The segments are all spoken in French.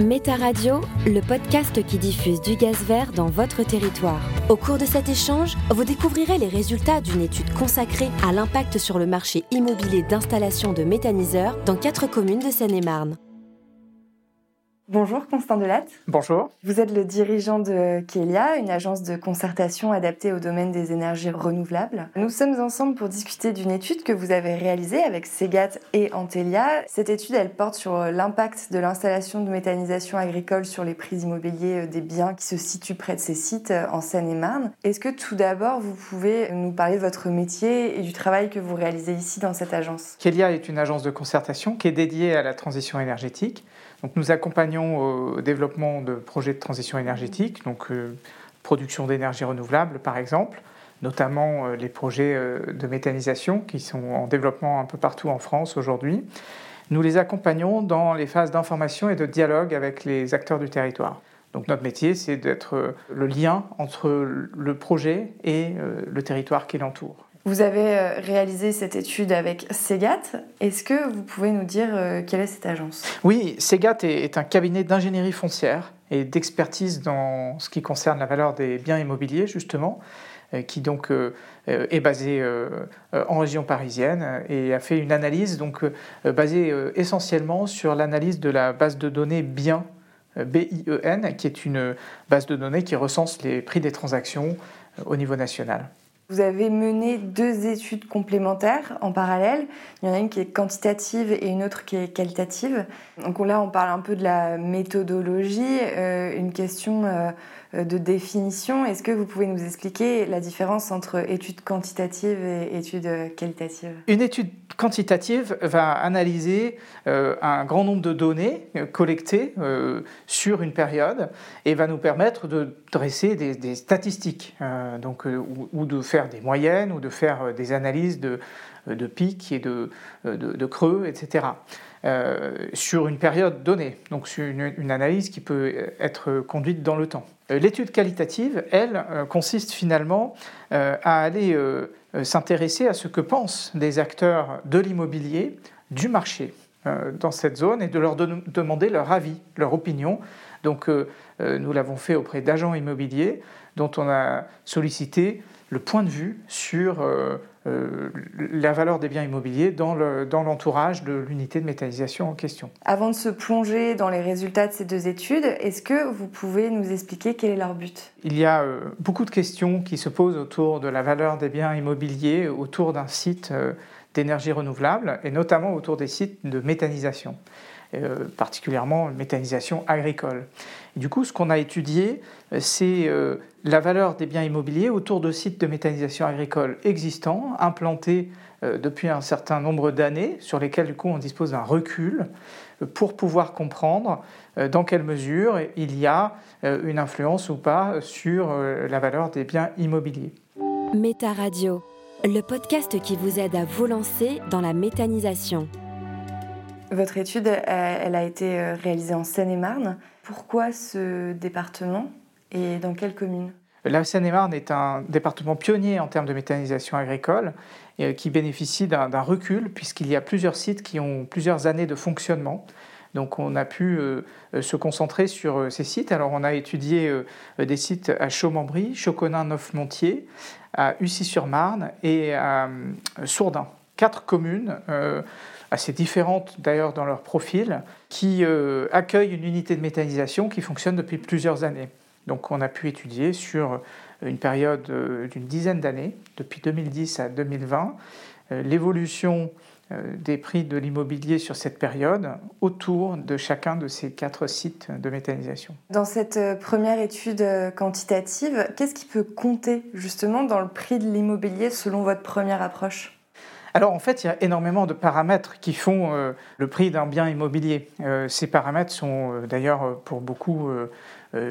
Méta Radio, le podcast qui diffuse du gaz vert dans votre territoire. Au cours de cet échange, vous découvrirez les résultats d'une étude consacrée à l'impact sur le marché immobilier d'installation de méthaniseurs dans quatre communes de Seine-et-Marne. Bonjour Constant Delatte. Bonjour. Vous êtes le dirigeant de Kelia, une agence de concertation adaptée au domaine des énergies renouvelables. Nous sommes ensemble pour discuter d'une étude que vous avez réalisée avec Segat et Antelia. Cette étude, elle porte sur l'impact de l'installation de méthanisation agricole sur les prix immobiliers des biens qui se situent près de ces sites en Seine-et-Marne. Est-ce que tout d'abord, vous pouvez nous parler de votre métier et du travail que vous réalisez ici dans cette agence? Kelia est une agence de concertation qui est dédiée à la transition énergétique. Nous accompagnons au développement de projets de transition énergétique, donc euh, production d'énergie renouvelable par exemple, notamment euh, les projets euh, de méthanisation qui sont en développement un peu partout en France aujourd'hui. Nous les accompagnons dans les phases d'information et de dialogue avec les acteurs du territoire. Donc notre métier, c'est d'être le lien entre le projet et le territoire qui l'entoure. Vous avez euh, réalisé cette étude avec Segat. Est-ce que vous pouvez nous dire euh, quelle est cette agence? Oui, Segat est un cabinet d'ingénierie foncière et d'expertise dans ce qui concerne la valeur des biens immobiliers, justement, euh, qui donc est basé en région parisienne et a fait une analyse donc basée essentiellement sur l'analyse de la base de données biens BIEN, qui est une base de données qui recense les prix des transactions au niveau national. Vous avez mené deux études complémentaires en parallèle. Il y en a une qui est quantitative et une autre qui est qualitative. Donc là, on parle un peu de la méthodologie, euh, une question euh, de définition. Est-ce que vous pouvez nous expliquer la différence entre étude quantitative et étude qualitative Une étude quantitative va analyser euh, un grand nombre de données collectées sur une période et va nous permettre de dresser des, statistiques donc, ou de faire des moyennes ou de faire euh, des analyses de, euh, de pics et de, euh, creux, etc. sur une période donnée, donc sur une, analyse qui peut être conduite dans le temps. L'étude qualitative, elle, consiste finalement à aller s'intéresser à ce que pensent des acteurs de l'immobilier, du marché dans cette zone et de leur demander leur avis, leur opinion. Donc nous l'avons fait auprès d'agents immobiliers dont on a sollicité le point de vue sur euh, euh, la valeur des biens immobiliers dans l'entourage de l'unité de méthanisation en question. Avant de se plonger dans les résultats de ces deux études, est-ce que vous pouvez nous expliquer quel est leur but? Il y a euh, beaucoup de questions qui se posent autour de la valeur des biens immobiliers, autour d'un site d'énergie renouvelable et notamment autour des sites de méthanisation. Euh, particulièrement méthanisation agricole. du coup, ce qu'on a étudié, euh, c'est euh, la valeur des biens immobiliers autour de sites de méthanisation agricole existants, implantés depuis un certain nombre d'années, sur lesquels du coup on dispose d'un recul pour pouvoir comprendre dans quelle mesure il y a une influence ou pas sur la valeur des biens immobiliers. Méta Radio, le podcast qui vous aide à vous lancer dans la méthanisation. Votre étude, elle a été euh, réalisée en Seine-et-Marne. Pourquoi ce département et dans quelle commune? La Seine-et-Marne est un département pionnier en termes de méthanisation agricole euh, qui bénéficie d'un recul puisqu'il y a plusieurs sites qui ont plusieurs années de fonctionnement. Donc on a pu euh, se concentrer sur ces sites. Alors on a étudié des sites à Chaumembry, Choconin, Neufmontier, à Ussy-sur-Marne et à Sourdin. Quatre communes assez différentes d'ailleurs dans leur profil, qui euh, accueillent une unité de méthanisation qui fonctionne depuis plusieurs années. Donc on a pu étudier sur une période euh, d'une dizaine d'années, depuis 2010 à 2020, euh, l'évolution des prix de l'immobilier sur cette période autour de chacun de ces quatre sites de méthanisation. Dans cette première étude quantitative, qu'est-ce qui peut compter justement dans le prix de l'immobilier selon votre première approche? Alors en fait, il y a énormément de paramètres qui font euh, le prix d'un bien immobilier. Euh, ces paramètres sont euh, d'ailleurs pour beaucoup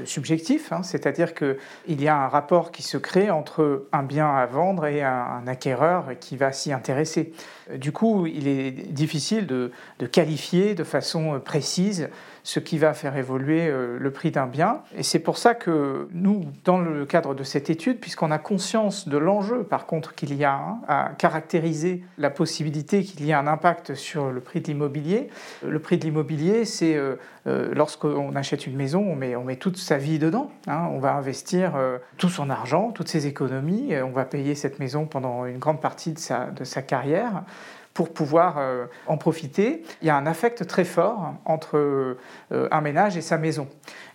subjectif, hein, c'est-à-dire qu'il y a un rapport qui se crée entre un bien à vendre et un acquéreur qui va s'y intéresser. Du coup, il est difficile de, qualifier de façon précise ce qui va faire évoluer euh, le prix d'un bien. Et c'est pour ça que nous, dans le cadre de cette étude, puisqu'on a conscience de l'enjeu, par contre, qu'il y a à caractériser la possibilité qu'il y ait un impact sur le prix de l'immobilier, le prix de l'immobilier, c'est euh, euh, lorsqu'on achète une maison, on met, on met sa vie dedans. Hein. on va investir tout son argent, toutes ses économies, on va payer cette maison pendant une grande partie de sa, de sa carrière pour pouvoir euh, en profiter. Il y a un affect très fort entre euh, un ménage et sa maison.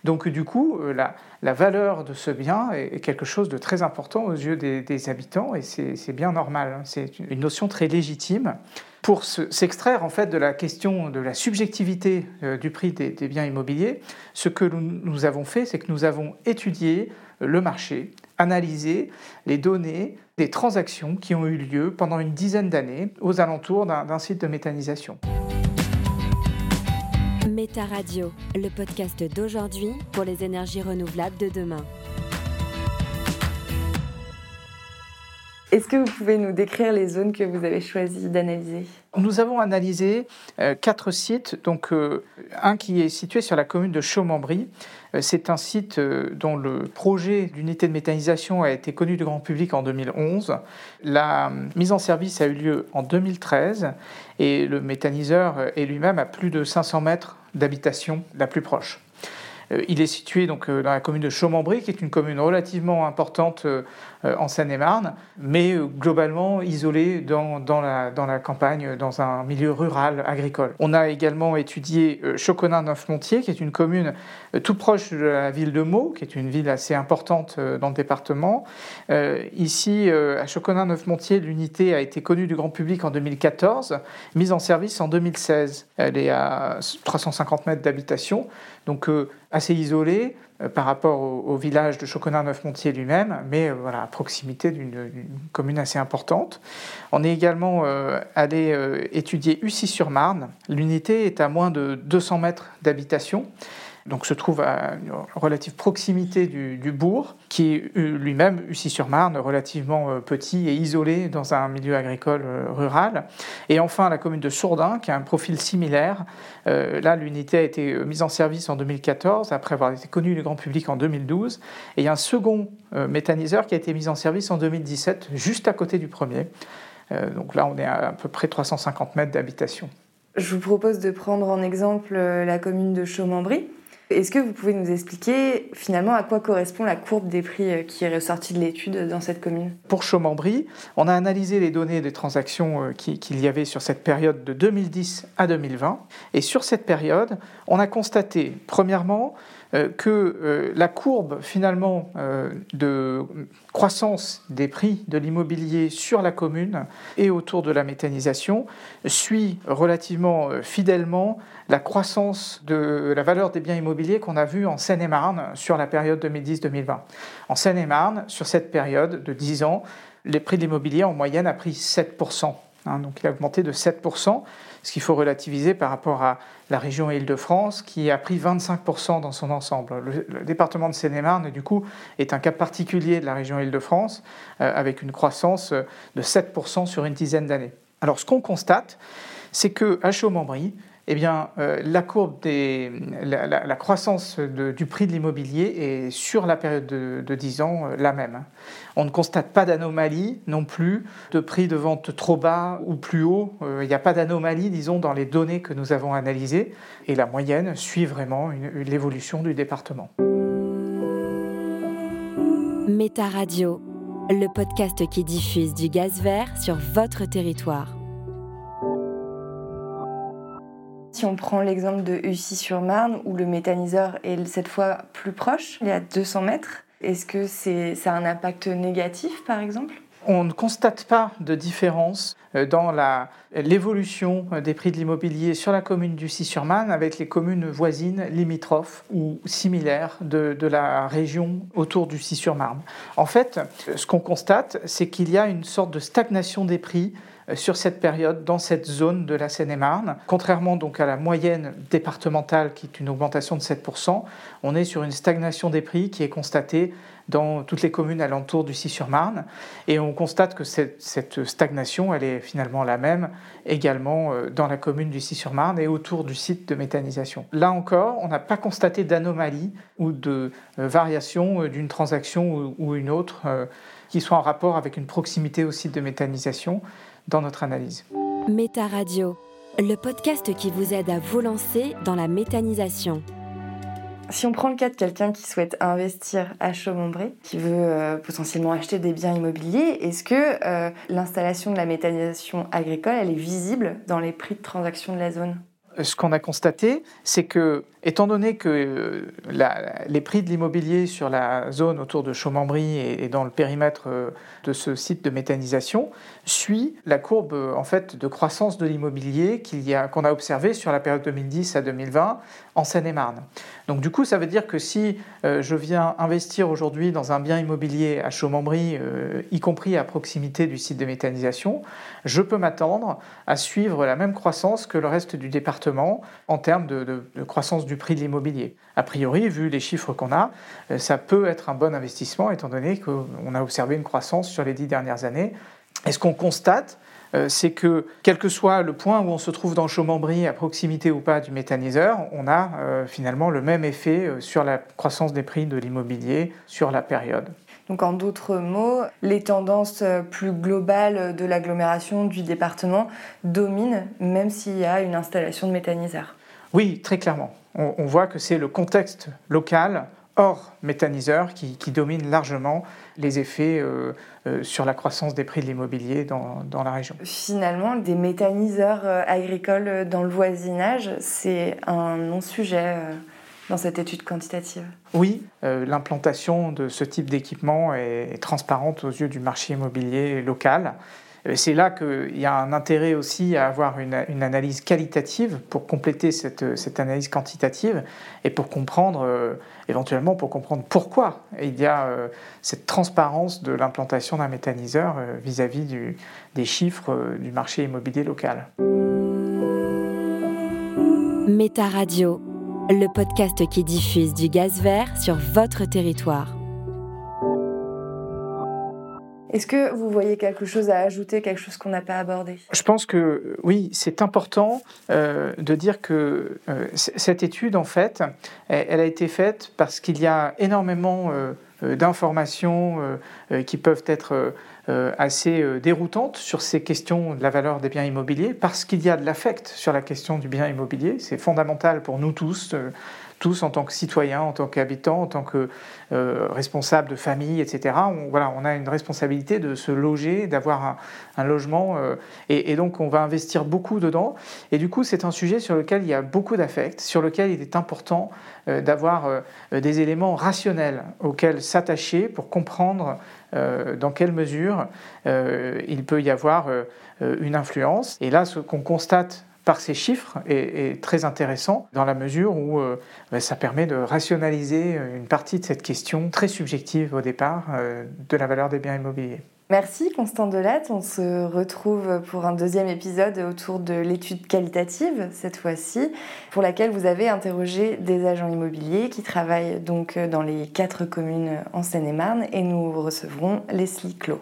Donc du coup, euh, la, valeur de ce bien est quelque chose de très important aux yeux des, habitants et c'est bien normal. Hein. C'est une notion très légitime. Pour s'extraire en fait de la question de la subjectivité du prix des, biens immobiliers, ce que nous avons fait, c'est que nous avons étudié le marché, analysé les données des transactions qui ont eu lieu pendant une dizaine d'années aux alentours d'un site de méthanisation. Méta Radio, le podcast d'aujourd'hui pour les énergies renouvelables de demain. Est-ce que vous pouvez nous décrire les zones que vous avez choisi d'analyser? Nous avons analysé euh, quatre sites, donc euh, un qui est situé sur la commune de Chaumembry, euh, c'est un site euh, dont le projet d'unité de méthanisation a été connu du grand public en 2011. La mise en service a eu lieu en 2013 et le méthaniseur est lui-même à plus de 500 mètres d'habitation la plus proche. Il est situé donc dans la commune de Chaumembry, qui est une commune relativement importante euh, en Seine-et-Marne, mais euh, globalement isolé dans, la, dans la campagne, dans un milieu rural agricole. On a également étudié euh, Choconin-Neuf-Montier, qui est une commune tout proche de la ville de Meaux, qui est une ville assez importante dans le département. ici, à Choconin-Neuf-Montier, l'unité a été connue du grand public en 2014, mise en service en 2016. Elle est à 350 mètres d'habitation, donc assez isolée, euh, par rapport au, village de Choconin-Neuf-Montier lui-même, mais euh, voilà, à proximité d'une commune assez importante. On est également euh, allé étudier Ussy-sur-Marne. L'unité est à moins de 200 mètres d'habitation donc se trouve à une relative proximité du, bourg, qui est lui-même, Ussy-sur-Marne, relativement euh, petit et isolé dans un milieu agricole euh, rural. Et enfin, la commune de Sourdin, qui a un profil similaire. Euh, là, l'unité a été mise en service en 2014, après avoir été connue du grand public en 2012. Et il y a un second méthaniseur qui a été mis en service en 2017, juste à côté du premier. donc là, on est à à peu près 350 mètres d'habitation. Je vous propose de prendre en exemple la commune de Chaumembry. Est-ce que vous pouvez nous expliquer finalement à quoi correspond la courbe des prix euh, qui est ressortie de l'étude dans cette commune? Pour Chaumembry, on a analysé les données des transactions euh, qu'il y avait sur cette période de 2010 à 2020. Et sur cette période, on a constaté, premièrement, euh, que la courbe finalement de croissance des prix de l'immobilier sur la commune et autour de la méthanisation suit relativement fidèlement la croissance de la valeur des biens immobiliers qu'on a vu en Seine-et-Marne sur la période 2010-2020. En Seine-et-Marne, sur cette période de 10 ans, les prix de l'immobilier en moyenne a pris 7%. Hein, donc il a augmenté de 7%, ce qu'il faut relativiser par rapport à la région Île-de-France qui a pris 25% dans son ensemble. Le, département de Seine-et-Marne, du coup, est un cas particulier de la région Île-de-France euh, avec une croissance de 7% sur une dizaine d'années. Alors ce qu'on constate, c'est qu'à Chaumembry, eh bien, euh, la courbe la, croissance du prix de l'immobilier est sur la période de, 10 ans euh, la même. On ne constate pas d'anomalie non plus de prix de vente trop bas ou plus haut. Euh, il n'y a pas d'anomalie, disons, dans les données que nous avons analysées. Et la moyenne suit vraiment l'évolution du département. Méta Radio, le podcast qui diffuse du gaz vert sur votre territoire. Si on prend l'exemple de Ussy-sur-Marne, où le méthaniseur est cette fois plus proche, il est à 200 mètres, est-ce que c'est, ça a un impact négatif par exemple? On ne constate pas de différence euh, dans l'évolution euh, des prix de l'immobilier sur la commune d'Ussy-sur-Marne avec les communes voisines, limitrophes ou similaires de, la région autour d'Ussy-sur-Marne. En fait, ce qu'on constate, c'est qu'il y a une sorte de stagnation des prix sur cette période dans cette zone de la Seine-et-Marne. Contrairement donc à la moyenne départementale qui est une augmentation de 7%, on est sur une stagnation des prix qui est constatée dans toutes les communes alentours du sur-Marne. Et on constate que cette, stagnation, elle est finalement la même également euh, dans la commune du sur-Marne et autour du site de méthanisation. Là encore, on n'a pas constaté d'anomalie ou de euh, variation euh, d'une transaction ou une autre qui soit en rapport avec une proximité au site de méthanisation dans notre analyse. Méta Radio, le podcast qui vous aide à vous lancer dans la méthanisation. Si on prend le cas de quelqu'un qui souhaite investir à Chaumont-Bré, qui veut euh, potentiellement acheter des biens immobiliers, est-ce que euh, l'installation de la méthanisation agricole, elle est visible dans les prix de transaction de la zone? Ce qu'on a constaté, c'est que Étant donné que euh, les prix de l'immobilier sur la zone autour de Chaumembry et, dans le périmètre euh, de ce site de méthanisation suit la courbe euh, en fait de croissance de l'immobilier qu'on a, a observé sur la période 2010 à 2020 en Seine-et-Marne. Donc du coup, ça veut dire que si je viens investir aujourd'hui dans un bien immobilier à Chaumembry, y compris à proximité du site de méthanisation, je peux m'attendre à suivre la même croissance que le reste du département en termes de, croissance du prix de l'immobilier. A priori, vu les chiffres qu'on a, euh, ça peut être un bon investissement étant donné qu'on a observé une croissance sur les dix dernières années. Et ce qu'on constate, euh, c'est que quel que soit le point où on se trouve dans Chaumembry, à proximité ou pas du méthaniseur, on a euh, finalement le même effet sur la croissance des prix de l'immobilier sur la période. Donc en d'autres mots, les tendances plus globales de l'agglomération du département dominent même s'il y a une installation de méthaniseur. Oui, très clairement on, voit que c'est le contexte local hors méthaniseur qui, domine largement les effets euh, euh, sur la croissance des prix de l'immobilier dans, la région. Finalement, des méthaniseurs euh, agricoles dans le voisinage, c'est un non-sujet dans cette étude quantitative Oui, l'implantation de ce type d'équipement est, transparente aux yeux du marché immobilier local. Euh, c'est là qu'il y a un intérêt aussi à avoir une, analyse qualitative pour compléter cette, analyse quantitative et pour comprendre, euh, éventuellement pour comprendre pourquoi il y a euh, cette transparence de l'implantation d'un méthaniseur vis-à-vis des chiffres du marché immobilier local. Méta Radio, le podcast qui diffuse du gaz vert sur votre territoire. Est-ce que vous voyez quelque chose à ajouter, quelque chose qu'on n'a pas abordé? Je pense que oui, c'est important euh, de dire que euh, cette étude, en fait, elle, a été faite parce qu'il y a énormément euh, d'informations qui peuvent être assez déroutantes sur ces questions de la valeur des biens immobiliers, parce qu'il y a de l'affect sur la question du bien immobilier. C'est fondamental pour nous tous tous en tant que citoyens, en tant qu'habitants, en tant que euh, responsables de famille, etc. On, a une responsabilité de se loger, d'avoir un, logement, euh, et, donc on va investir beaucoup dedans. Et du coup, c'est un sujet sur lequel il y a beaucoup d'affect, sur lequel il est important euh, d'avoir des éléments rationnels auxquels s'attacher pour comprendre dans quelle mesure il peut y avoir une influence. Et là, ce qu'on constate par ces chiffres est, très intéressant dans la mesure où euh, ben, ça permet de rationaliser une partie de cette question très subjective au départ euh, de la valeur des biens immobiliers. Merci Constant Delatte. On se retrouve pour un deuxième épisode autour de l'étude qualitative, cette fois-ci, pour laquelle vous avez interrogé des agents immobiliers qui travaillent donc dans les quatre communes en Seine-et-Marne et nous recevrons Leslie Clos.